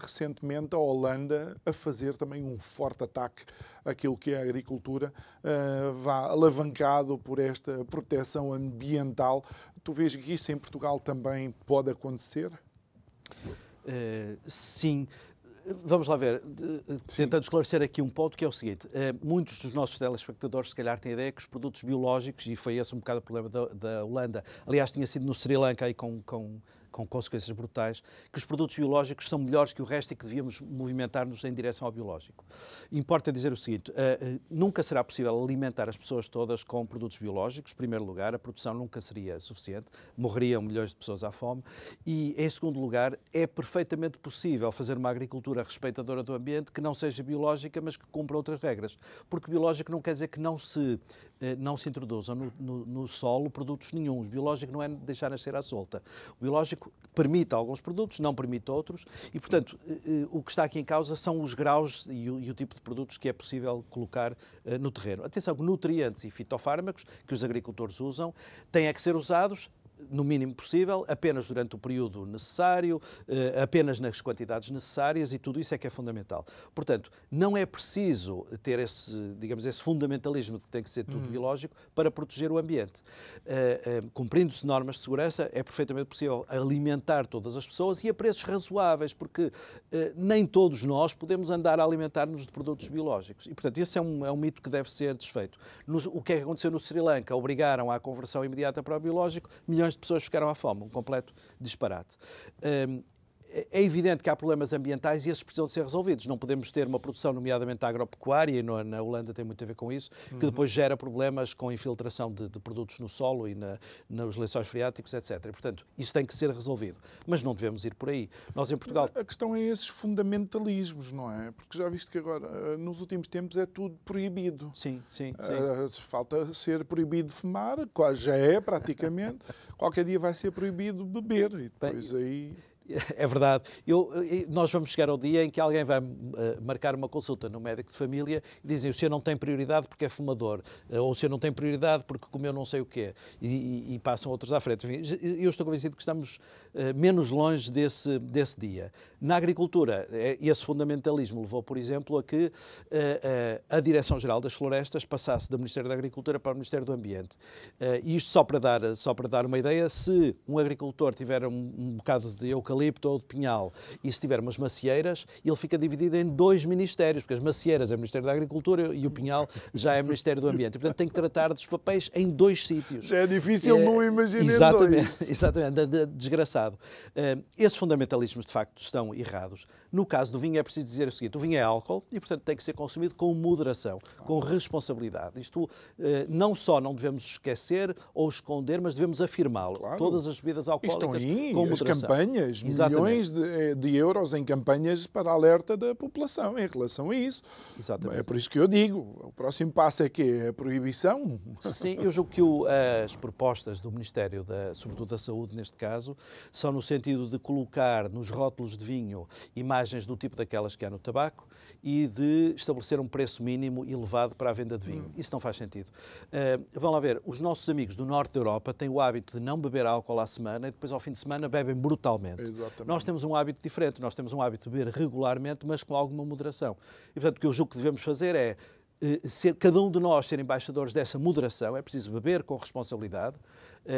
recentemente a Holanda a fazer também um forte ataque àquilo que é a agricultura, uh, vá alavancado por esta proteção ambiental. Tu vês que isso em Portugal também pode acontecer? Uh, sim. Vamos lá ver, tentando esclarecer aqui um ponto que é o seguinte: eh, muitos dos nossos telespectadores, se calhar, têm ideia que os produtos biológicos, e foi esse um bocado o problema da, da Holanda, aliás, tinha sido no Sri Lanka aí com, com com consequências brutais, que os produtos biológicos são melhores que o resto e que devíamos movimentar-nos em direção ao biológico. Importa dizer o seguinte: uh, nunca será possível alimentar as pessoas todas com produtos biológicos. Em primeiro lugar, a produção nunca seria suficiente, morreriam milhões de pessoas à fome. E, em segundo lugar, é perfeitamente possível fazer uma agricultura respeitadora do ambiente que não seja biológica, mas que cumpra outras regras. Porque biológico não quer dizer que não se eh, não se introduzam no, no, no, solo produtos nenhums. Biológico não é deixar nascer à solta. O biológico permite alguns produtos, não permite outros, e, portanto, eh, eh, o que está aqui em causa são os graus e o, e o tipo de produtos que é possível colocar no terreno. Atenção nutrientes e fitofármacos que os agricultores usam têm a que ser usados no mínimo possível, apenas durante o período necessário, eh, apenas nas quantidades necessárias e tudo isso é que é fundamental. Portanto, não é preciso ter esse, digamos, esse fundamentalismo de que tem que ser tudo uhum. biológico para proteger o ambiente. Uh, uh, Cumprindo-se normas de segurança, é perfeitamente possível alimentar todas as pessoas e a preços razoáveis, porque nem todos nós podemos andar a alimentar-nos de produtos biológicos. E, portanto, esse é um, é um mito que deve ser desfeito. No, o que é que aconteceu no Sri Lanka? Obrigaram à conversão imediata para o biológico, milhões de pessoas ficaram à fome, um completo disparate. Um, é evidente que há problemas ambientais e esses precisam ser resolvidos. Não podemos ter uma produção, nomeadamente agropecuária, e na Holanda tem muito a ver com isso, que uhum. depois gera problemas com infiltração de, de produtos no solo e na, nos lençóis freáticos, etc. E, portanto, isso tem que ser resolvido. Mas não devemos ir por aí. Nós em Portugal. Mas a questão é esses fundamentalismos, não é? Porque já viste que agora, eh, nos últimos tempos, é tudo proibido. Sim, sim. sim. Uh, falta ser proibido fumar, já é praticamente. Qualquer dia vai ser proibido beber. E depois Bem, aí. É verdade. Eu, nós vamos chegar ao dia em que alguém vai uh, marcar uma consulta no médico de família e dizem o senhor não tem prioridade porque é fumador, uh, ou o senhor não tem prioridade porque comeu não sei o quê, e, e, passam outros à frente. Enfim, eu estou convencido que estamos uh, menos longe desse, desse dia. Na agricultura, esse fundamentalismo levou, por exemplo, a que a Direção-Geral das Florestas passasse do Ministério da Agricultura para o Ministério do Ambiente. E isto só para dar, só para dar uma ideia, se um agricultor tiver um, um bocado de eucalipto eucalipto ou de pinhal, e se tiver umas macieiras, ele fica dividido em dois ministérios, porque as macieiras é o Ministério da Agricultura e o pinhal já é o Ministério do Ambiente. E, portanto, tem que tratar dos papéis em dois sítios. Já é difícil é, não imaginar exatamente, dois. Exatamente, desgraçado. Uh, esses fundamentalismos, de facto, estão errados. No caso do vinho, é preciso dizer o seguinte: o vinho é álcool e, portanto, tem que ser consumido com moderação, com responsabilidade. Isto uh, não só não devemos esquecer ou esconder, mas devemos afirmá-lo. Claro. Todas as bebidas alcoólicas Estão aí, com moderação. As campanhas, Exatamente. milhões de, eh, de, euros em campanhas para alerta da população em relação a isso. Exatamente. É por isso que eu digo, o próximo passo é que é a proibição. Sim, eu julgo que o, as propostas do Ministério, da, sobretudo da Saúde neste caso, são no sentido de colocar nos rótulos de vinho imagens do tipo daquelas que há no tabaco e de estabelecer um preço mínimo elevado para a venda de vinho. Hum. Isso não faz sentido. Uh, vão lá ver, os nossos amigos do norte da Europa têm o hábito de não beber álcool à semana e depois ao fim de semana bebem brutalmente. Exatamente. Nós temos um hábito diferente, nós temos um hábito de beber regularmente, mas com alguma moderação. E portanto o que eu julgo que devemos fazer é eh, ser, cada um de nós ser embaixadores dessa moderação, é preciso beber com responsabilidade,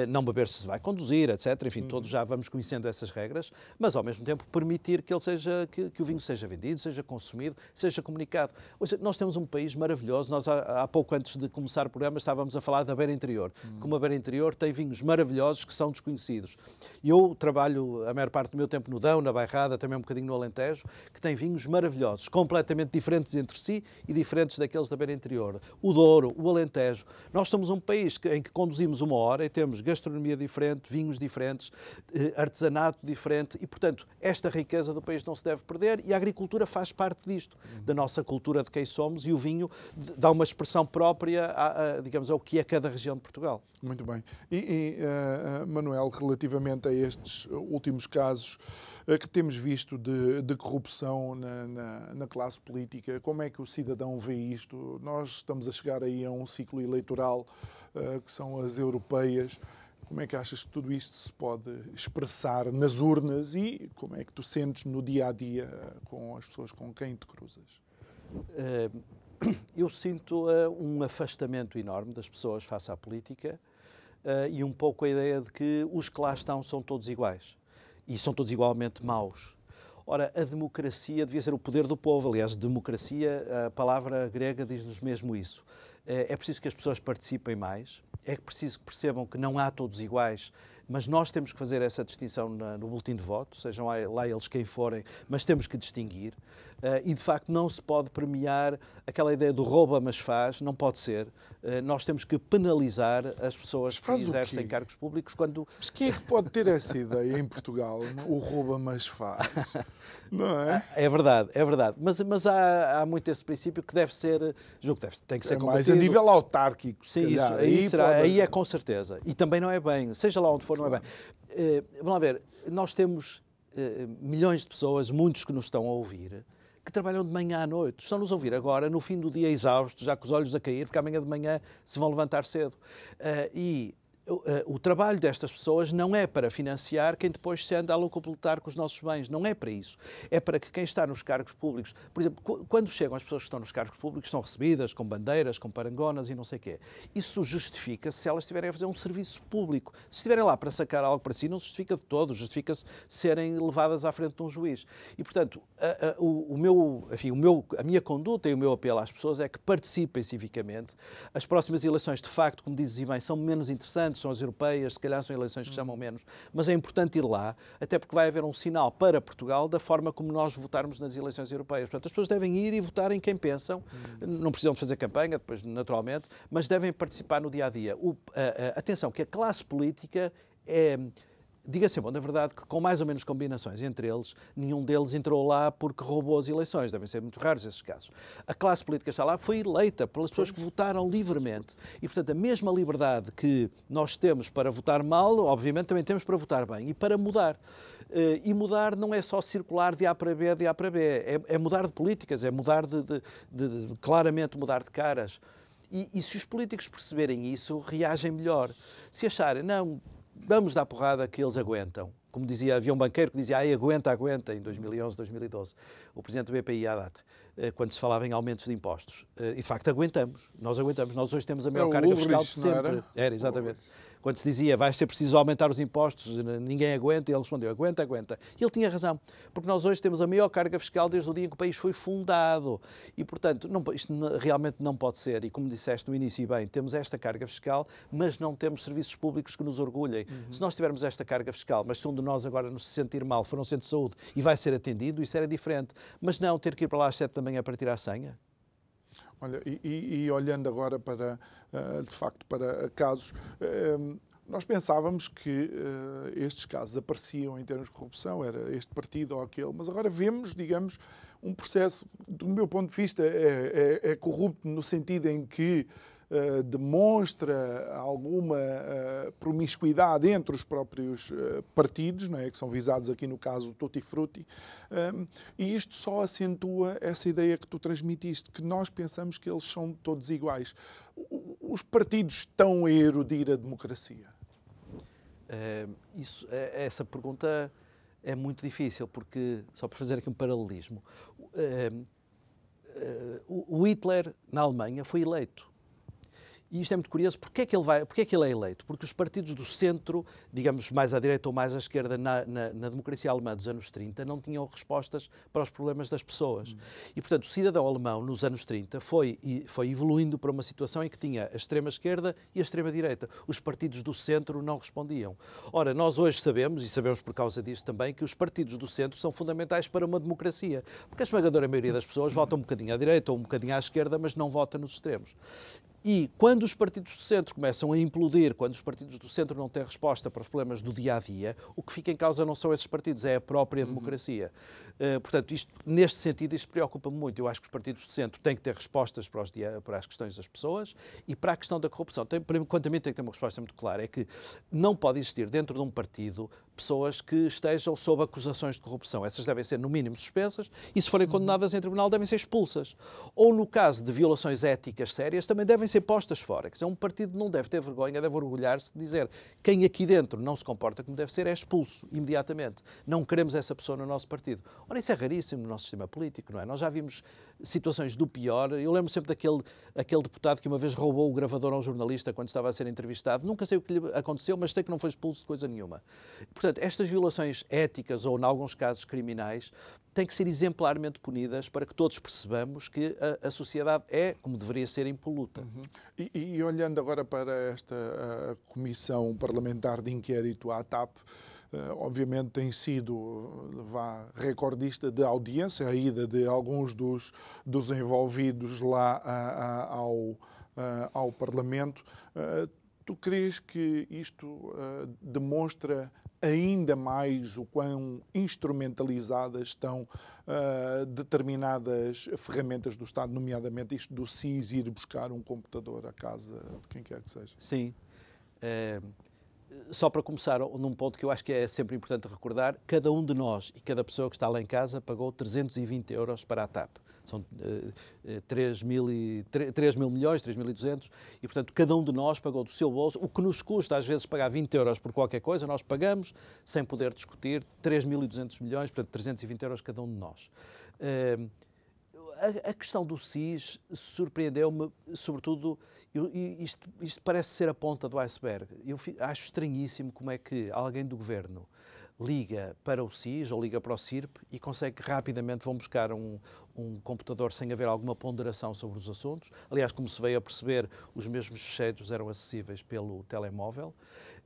não beber se vai conduzir, etc. Enfim, todos já vamos conhecendo essas regras, mas ao mesmo tempo permitir que, ele seja, que, que o vinho seja vendido, seja consumido, seja comunicado. Seja, nós temos um país maravilhoso. Nós, há, há, pouco antes de começar o programa, estávamos a falar da Beira Interior. Hum. Como a Beira Interior tem vinhos maravilhosos que são desconhecidos. Eu trabalho a maior parte do meu tempo no Dão, na Bairrada, também um bocadinho no Alentejo, que tem vinhos maravilhosos, completamente diferentes entre si e diferentes daqueles da Beira Interior. O Douro, o Alentejo. Nós somos um país em que conduzimos uma hora e temos gastronomia diferente, vinhos diferentes, eh, artesanato diferente e, portanto, esta riqueza do país não se deve perder e a agricultura faz parte disto, da nossa cultura de quem somos e o vinho dá uma expressão própria, a, a, digamos, ao que é cada região de Portugal. Muito bem. E, e uh, Manuel, relativamente a estes últimos casos uh, que temos visto de, de corrupção na, na, na, classe política, como é que o cidadão vê isto? Nós estamos a chegar aí a um ciclo eleitoral que são as europeias. Como é que achas que tudo isto se pode expressar nas urnas e como é que tu sentes no dia a dia com as pessoas com quem te cruzas? Eu sinto um afastamento enorme das pessoas face à política e um pouco a ideia de que os que lá estão são todos iguais e são todos igualmente maus. Ora, a democracia devia ser o poder do povo. Aliás, democracia, a palavra grega diz-nos mesmo isso. É preciso que as pessoas participem mais, é preciso que percebam que não há todos iguais, mas nós temos que fazer essa distinção no boletim de voto, sejam lá eles quem forem, mas temos que distinguir. Uh, e de facto não se pode premiar aquela ideia do rouba mas faz, não pode ser. Uh, nós temos que penalizar as pessoas que exercem cargos públicos quando. Mas quem é que pode ter essa ideia em Portugal? O rouba mas faz. Não é? É verdade, é verdade. Mas, mas há, há muito esse princípio que deve ser. Julgo que deve, tem que ser é mais a nível autárquico. Sim, isso, aí, aí, será, pode... aí é com certeza. E também não é bem, seja lá onde for, claro. não é bem. Uh, vamos lá ver, nós temos milhões de pessoas, muitos que nos estão a ouvir que trabalham de manhã à noite. Estão-nos a ouvir agora, no fim do dia exaustos, já com os olhos a cair, porque amanhã de manhã se vão levantar cedo. Uh, e o trabalho destas pessoas não é para financiar quem depois se anda a locopilar com os nossos bens. Não é para isso. É para que quem está nos cargos públicos, por exemplo, quando chegam as pessoas que estão nos cargos públicos, são recebidas com bandeiras, com parangonas e não sei o quê. Isso justifica se elas estiverem a fazer um serviço público. Se estiverem lá para sacar algo para si, não se justifica de todo. Justifica-se serem levadas à frente de um juiz. E, portanto, a, a, o, o, meu, enfim, o meu, a minha conduta e o meu apelo às pessoas é que participem civicamente. As próximas eleições, de facto, como dizes bem, são menos interessantes são as europeias, se calhar são eleições que chamam menos, mas é importante ir lá, até porque vai haver um sinal para Portugal da forma como nós votarmos nas eleições europeias. Portanto, as pessoas devem ir e votar em quem pensam, não precisam de fazer campanha, depois, naturalmente, mas devem participar no dia a dia. O, a, a, atenção, que a classe política é diga-se bom, na verdade, que com mais ou menos combinações entre eles, nenhum deles entrou lá porque roubou as eleições. Devem ser muito raros esses casos. A classe política está lá foi eleita pelas pessoas que votaram livremente. E, portanto, a mesma liberdade que nós temos para votar mal, obviamente também temos para votar bem e para mudar. Eh, e mudar não é só circular de A para B, de A para B. É, é mudar de políticas, é mudar de, de, de, de claramente mudar de caras. E, e, se os políticos perceberem isso, reagem melhor. Se acharem, não, vamos dar porrada que eles aguentam. Como dizia, havia um banqueiro que dizia, ai, aguenta, aguenta, em 2011, 2012, o presidente do BPI à data, eh, quando se falava em aumentos de impostos. Eh, e, de facto, aguentamos. Nós aguentamos. Nós hoje temos a maior é carga fiscal de sempre. Era? era, exatamente quando se dizia vai ser preciso aumentar os impostos, ninguém aguenta, e ele respondeu aguenta, aguenta. E ele tinha razão, porque nós hoje temos a maior carga fiscal desde o dia em que o país foi fundado. E, portanto, não, isto realmente não pode ser. E como disseste no início bem, temos esta carga fiscal, mas não temos serviços públicos que nos orgulhem. Uhum. Se nós tivermos esta carga fiscal, mas se um de nós agora nos sentir mal for um centro de saúde e vai ser atendido, isso era diferente. Mas não ter que ir para lá às sete da manhã para tirar a senha. Olha, e, e, olhando agora para, uh, de facto, para casos, uh, nós pensávamos que uh, estes casos apareciam em termos de corrupção, era este partido ou aquele, mas agora vemos, digamos, um processo, do meu ponto de vista, é, é, é corrupto no sentido em que Uh, demonstra alguma uh, promiscuidade entre os próprios uh, partidos, não é? que são visados aqui no caso Tutti Frutti, e isto só acentua essa ideia que tu transmitiste, que nós pensamos que eles são todos iguais. Os partidos estão a erudir a democracia? isso, essa pergunta é muito difícil, porque, só para fazer aqui um paralelismo, o Hitler, na Alemanha, foi eleito E isto é muito curioso. Porquê é que ele, vai, porquê é, que ele é eleito? Porque os partidos do centro, digamos mais à direita ou mais à esquerda, na, na, na democracia alemã dos anos 30, não tinham respostas para os problemas das pessoas. Uhum. E, portanto, o cidadão alemão, nos anos 30, foi, foi evoluindo para uma situação em que tinha a extrema-esquerda e a extrema-direita. Os partidos do centro não respondiam. Ora, nós hoje sabemos, e sabemos por causa disso também, que os partidos do centro são fundamentais para uma democracia. Porque a esmagadora maioria das pessoas vota um bocadinho à direita ou um bocadinho à esquerda, mas não vota nos extremos. E quando os partidos do centro começam a implodir, quando os partidos do centro não têm resposta para os problemas do dia a dia, o que fica em causa não são esses partidos, é a própria uhum. democracia. Uh, portanto, isto, neste sentido, isto preocupa-me muito. Eu acho que os partidos do centro têm que ter respostas para, os para as questões das pessoas e para a questão da corrupção. Tem, quanto a mim, tem que ter uma resposta muito clara: é que não pode existir dentro de um partido pessoas que estejam sob acusações de corrupção. Essas devem ser, no mínimo, suspensas e, se forem uhum. condenadas em tribunal, devem ser expulsas. Ou, no caso de violações éticas sérias, também devem ser postas fora. Quer um partido não deve ter vergonha, deve orgulhar-se de dizer quem aqui dentro não se comporta como deve ser é expulso imediatamente. Não queremos essa pessoa no nosso partido. Ora, isso é raríssimo no nosso sistema político, não é? Nós já vimos situações do pior. Eu lembro sempre daquele aquele deputado que uma vez roubou o gravador a um jornalista quando estava a ser entrevistado. Nunca sei o que lhe aconteceu, mas sei que não foi expulso de coisa nenhuma. Portanto, estas violações éticas ou, em alguns casos, criminais têm que ser exemplarmente punidas para que todos percebamos que a, a sociedade é, como deveria ser, impoluta. Uhum. E, e, olhando agora para esta Comissão Parlamentar de Inquérito à TAP, Uh, obviamente tem sido vá, recordista de audiência, a ida de alguns dos, dos envolvidos lá a, a, ao, ao Parlamento. Uh, tu crees que isto uh, demonstra ainda mais o quão instrumentalizadas estão uh, determinadas ferramentas do Estado, nomeadamente isto do SIS ir buscar um computador à casa de quem quer que seja. Sim. É, só para começar, num ponto que eu acho que é sempre importante recordar, cada um de nós e cada pessoa que está lá em casa pagou 320 euros para a TAP. São uh, 3, mil e, 3, 3 mil milhões, 3.200, e portanto cada um de nós pagou do seu bolso, o que nos custa às vezes pagar 20 euros por qualquer coisa, nós pagamos sem poder discutir 3.200 milhões, portanto 320 euros cada um de nós. Uh, a, a, questão do SIS surpreendeu-me, sobretudo, eu, isto, isto, parece ser a ponta do iceberg. Eu acho estranhíssimo como é que alguém do governo liga para o SIS ou liga para o CIRP e consegue rapidamente vão buscar um, um computador sem haver alguma ponderação sobre os assuntos. Aliás, como se veio a perceber, os mesmos fecheiros eram acessíveis pelo telemóvel.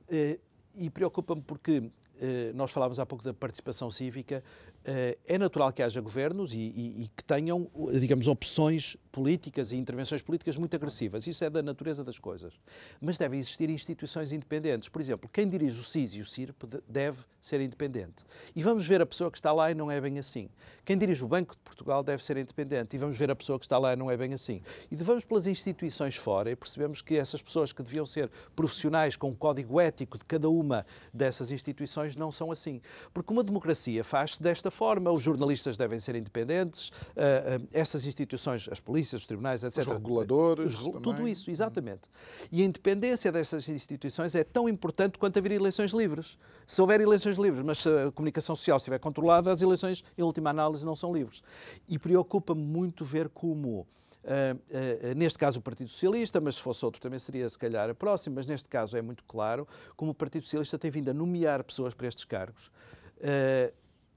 Eh, e preocupa-me porque eh, nós falávamos há pouco da participação cívica, é natural que haja governos e, e, e, que tenham, digamos, opções políticas e intervenções políticas muito agressivas. Isso é da natureza das coisas. Mas devem existir instituições independentes. Por exemplo, quem dirige o CIS e o CIRP deve ser independente. E vamos ver a pessoa que está lá e não é bem assim. Quem dirige o Banco de Portugal deve ser independente. E vamos ver a pessoa que está lá e não é bem assim. E vamos pelas instituições fora e percebemos que essas pessoas que deviam ser profissionais com o código ético de cada uma dessas instituições não são assim. Porque uma democracia faz-se desta forma. Os jornalistas devem ser independentes, uh, uh, essas instituições, as polícias, os tribunais, etc. Os reguladores. Os, tudo isso, exatamente. E a independência destas instituições é tão importante quanto haver eleições livres. Se houver eleições livres, mas se a comunicação social estiver controlada, as eleições, em última análise, não são livres. E preocupa-me muito ver como. Uh, uh, neste caso o Partido Socialista, mas se fosse outro também seria se calhar a próxima, mas neste caso é muito claro como o Partido Socialista tem vindo a nomear pessoas para estes cargos. Uh,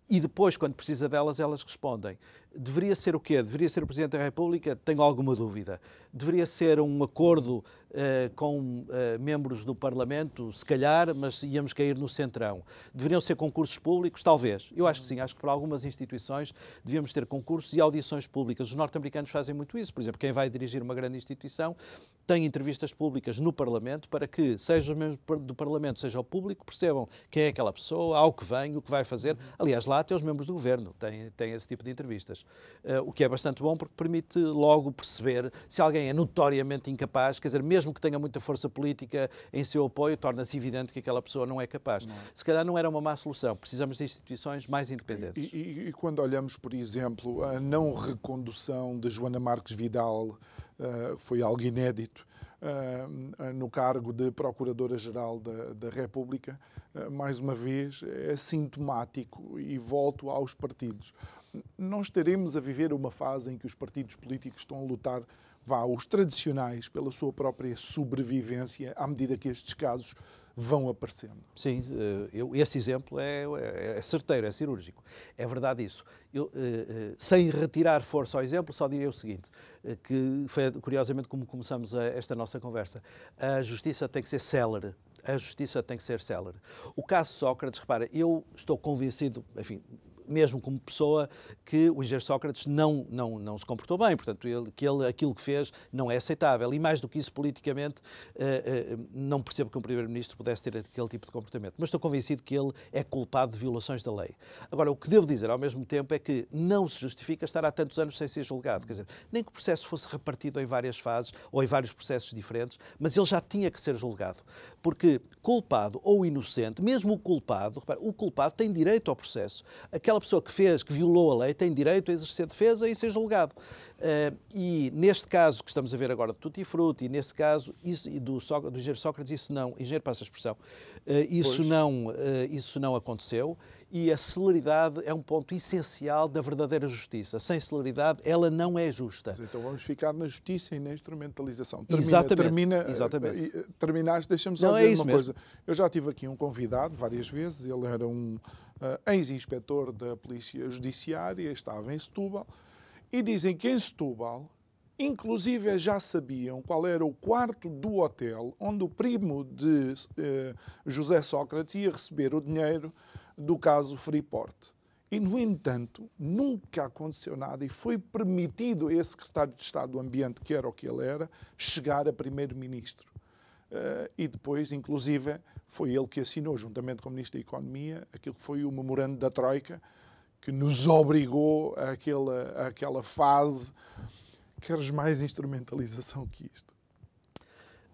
e depois, quando precisa delas, elas respondem. Deveria ser o quê? Deveria ser o Presidente da República? Tenho alguma dúvida. Deveria ser um acordo uh, com uh, membros do Parlamento? Se calhar, mas íamos cair no centrão. Deveriam ser concursos públicos? Talvez. Eu acho que sim. Acho que para algumas instituições devíamos ter concursos e audições públicas. Os norte-americanos fazem muito isso. Por exemplo, quem vai dirigir uma grande instituição tem entrevistas públicas no Parlamento para que, seja os membros do Parlamento, seja o público, percebam quem é aquela pessoa, ao que vem, o que vai fazer. Aliás, lá até os membros do governo têm, têm esse tipo de entrevistas. Uh, o que é bastante bom porque permite logo perceber se alguém é notoriamente incapaz, quer dizer, mesmo que tenha muita força política em seu apoio, torna-se evidente que aquela pessoa não é capaz. Não. Se calhar não era uma má solução, precisamos de instituições mais independentes. E, e, e quando olhamos, por exemplo, a não recondução de Joana Marques Vidal, uh, foi algo inédito, uh, no cargo de Procuradora-Geral da, da, República, uh, mais uma vez, é sintomático e volto aos partidos. Nós estaremos a viver uma fase em que os partidos políticos estão a lutar, vá, os tradicionais, pela sua própria sobrevivência, à medida que estes casos vão aparecendo. Sim, eh, eu, esse exemplo é, é, é, certeiro, é cirúrgico. É verdade isso. Eu, eh, eh, sem retirar força ao exemplo, só diria o seguinte, que foi curiosamente como começamos a, esta nossa conversa. A justiça tem que ser célere. A justiça tem que ser célere. O caso Sócrates, repara, eu estou convencido, enfim, mesmo como pessoa, que o engenheiro Sócrates não, não, não se comportou bem. Portanto, ele, que ele, aquilo que fez não é aceitável. E mais do que isso, politicamente, uh, uh, não percebo que um primeiro-ministro pudesse ter aquele tipo de comportamento. Mas estou convencido que ele é culpado de violações da lei. Agora, o que devo dizer ao mesmo tempo é que não se justifica estar há tantos anos sem ser julgado. Quer dizer, nem que o processo fosse repartido em várias fases ou em vários processos diferentes, mas ele já tinha que ser julgado. Porque culpado ou inocente, mesmo o culpado, repara, o culpado tem direito ao processo. Aquela aquela pessoa que fez, que violou a lei, tem direito a exercer defesa e ser julgado. Uh, e neste caso que estamos a ver agora de Tutti Frutti, e nesse caso isso, e do, do engenheiro Sócrates, isso não, engenheiro passa a expressão, uh, isso, não, uh, isso não aconteceu e a celeridade é um ponto essencial da verdadeira justiça. Sem celeridade, ela não é justa. Mas então vamos ficar na justiça e na instrumentalização. Termina, Exatamente. Termina, Exatamente. Terminaste, deixa-me só não, dizer é uma mesmo. coisa. Eu já tive aqui um convidado várias vezes, ele era um uh, ex-inspetor da Polícia Judiciária, estava em Setúbal, e dizem que em Setúbal, inclusive já sabiam qual era o quarto do hotel onde o primo de uh, José Sócrates ia receber o dinheiro do caso Freeport. E, no entanto, nunca aconteceu nada e foi permitido a esse secretário de Estado do Ambiente, que era o que ele era, chegar a primeiro-ministro. Uh, e depois, inclusive, foi ele que assinou, juntamente com o Ministro da Economia, aquilo que foi o memorando da Troika, que nos obrigou àquela, àquela fase. Queres mais instrumentalização que isto?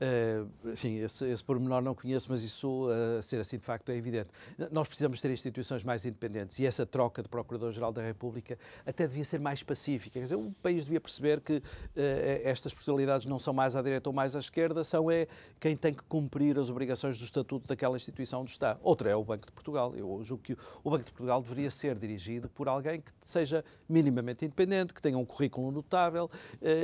Uh, enfim, esse, esse pormenor não conheço, mas isso, uh, ser assim, de facto, é evidente. Nós precisamos ter instituições mais independentes e essa troca de Procurador-Geral da República até devia ser mais pacífica. Quer dizer, o país devia perceber que uh, estas personalidades não são mais à direita ou mais à esquerda, são é quem tem que cumprir as obrigações do estatuto daquela instituição onde está. Outra é o Banco de Portugal. Eu julgo que o Banco de Portugal deveria ser dirigido por alguém que seja minimamente independente, que tenha um currículo notável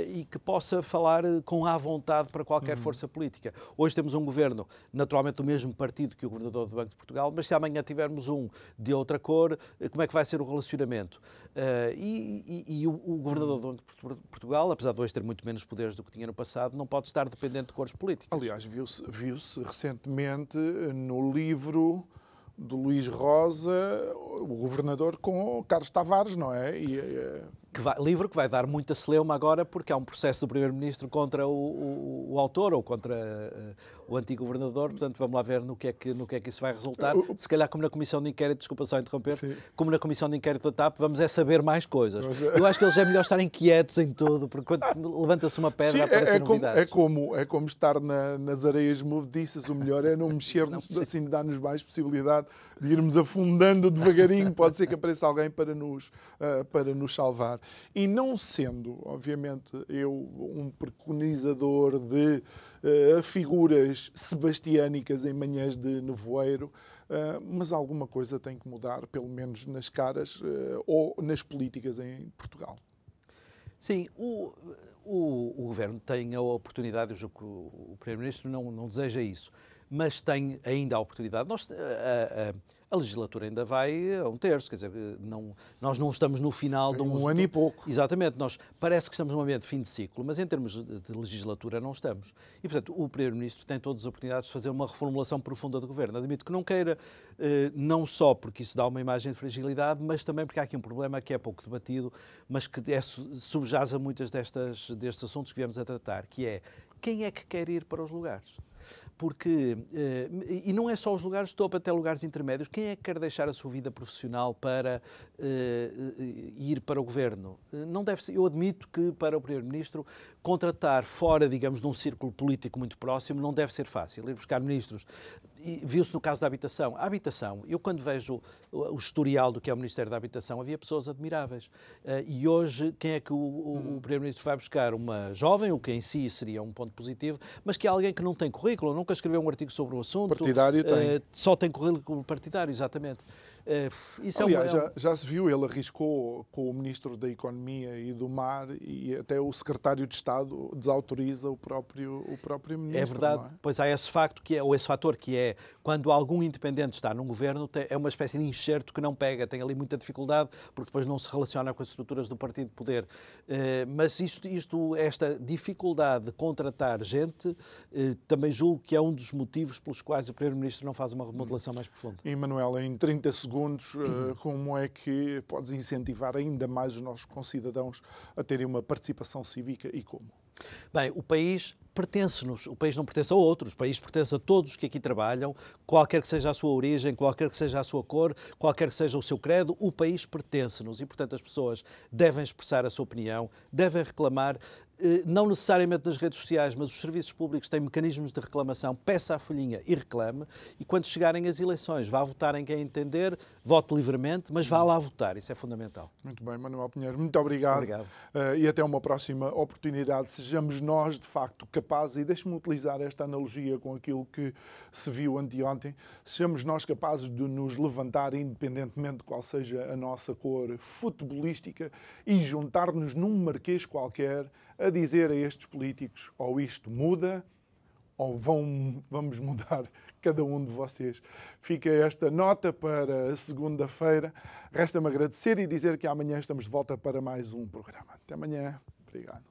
e que possa falar com à vontade para qualquer uhum. força política. Hoje temos um governo, naturalmente do mesmo partido que o governador do Banco de Portugal, mas se amanhã tivermos um de outra cor, eh, como é que vai ser o relacionamento? Uh, e, e, e o, o, governador do Banco de Portugal, apesar de hoje ter muito menos poderes do que tinha no passado, não pode estar dependente de cores políticas. Aliás, viu-se viu recentemente no livro do Luís Rosa, o governador com Carlos Tavares, não é? E, eh, que vai, livro que vai dar muita celeuma agora porque há um processo do Primeiro-Ministro contra o, o, o, autor ou contra uh, o antigo governador, portanto vamos lá ver no que é que, no que, é que isso vai resultar. Se calhar como na Comissão de Inquérito, desculpa só interromper, Sim. como na Comissão de Inquérito da TAP, vamos é saber mais coisas. Mas, Eu acho que eles é melhor estarem quietos em tudo, porque quando levanta-se uma pedra Sim, aparecem é, é como, é, como, é como estar na, nas areias movediças, o melhor é não mexer-nos, assim dá-nos mais possibilidade de irmos afundando devagarinho, pode ser que apareça alguém para nos, uh, para nos salvar. E não sendo, obviamente, eu um preconizador de uh, figuras sebastiânicas em manhãs de nevoeiro, uh, mas alguma coisa tem que mudar, pelo menos nas caras uh, ou nas políticas em Portugal. Sim, o, o, o, Governo tem a oportunidade, eu julgo que o Primeiro-Ministro não, não deseja isso, mas tem ainda a oportunidade. Nós, a, a, a legislatura ainda vai a um terço, quer dizer, não, nós não estamos no final Tem de um, um ano e pouco. Exatamente, nós parece que estamos num momento de fim de ciclo, mas em termos de legislatura não estamos. E, portanto, o Primeiro-Ministro tem todas as oportunidades de fazer uma reformulação profunda do Governo. Admito que não queira, eh, não só porque isso dá uma imagem de fragilidade, mas também porque há aqui um problema que é pouco debatido, mas que é, subjaz a muitas destas, destes assuntos que viemos a tratar, que é quem é que quer ir para os lugares? Porque, eh, e não é só os lugares de topo, até lugares intermédios, quem é que quer deixar a sua vida profissional para eh, ir para o governo? Não deve ser, eu admito que para o Primeiro-Ministro contratar fora, digamos, de um círculo político muito próximo não deve ser fácil. Ir buscar ministros viu-se no caso da habitação. A habitação, eu quando vejo o, historial do que é o Ministério da Habitação, havia pessoas admiráveis. Uh, e hoje, quem é que o, o, o hum. Primeiro-Ministro vai buscar? Uma jovem, o que em si seria um ponto positivo, mas que é alguém que não tem currículo, nunca escreveu um artigo sobre o assunto. Partidário tem. Uh, só tem currículo partidário, exatamente. Uh, isso Aliás, é uma, já, já, se viu, ele arriscou com o Ministro da Economia e do Mar e até o Secretário de Estado desautoriza o próprio, o próprio Ministro. É verdade, é? pois há esse facto, que é, ou esse fator que é quando algum independente está num governo, é uma espécie de enxerto que não pega, tem ali muita dificuldade, porque depois não se relaciona com as estruturas do partido de poder. Uh, mas isto, isto, esta dificuldade de contratar gente, uh, também julgo que é um dos motivos pelos quais o Primeiro-Ministro não faz uma remodelação mais profunda. E, Manuela, em 30 segundos, uh, como é que podes incentivar ainda mais os nossos concidadãos a terem uma participação cívica e como? Bem, o país pertence-nos, o país não pertence a outros, o país pertence a todos que aqui trabalham, qualquer que seja a sua origem, qualquer que seja a sua cor, qualquer que seja o seu credo, o país pertence-nos e, portanto, as pessoas devem expressar a sua opinião, devem reclamar, eh, não necessariamente nas redes sociais, mas os serviços públicos têm mecanismos de reclamação, peça a folhinha e reclame, e quando chegarem as eleições, vá votar em quem entender, vote livremente, mas vá lá votar, isso é fundamental. Muito bem, Manuel Pinheiro, muito obrigado. obrigado. Uh, e até uma próxima oportunidade. Sejamos nós, de facto, capazes, e deixe-me utilizar esta analogia com aquilo que se viu anteontem, sejamos nós capazes de nos levantar, independentemente de qual seja a nossa cor futebolística, e juntar-nos num marquês qualquer a dizer a estes políticos ou isto muda ou vão, vamos mudar cada um de vocês. Fica esta nota para segunda-feira. Resta-me agradecer e dizer que amanhã estamos de volta para mais um programa. Até amanhã. Obrigado.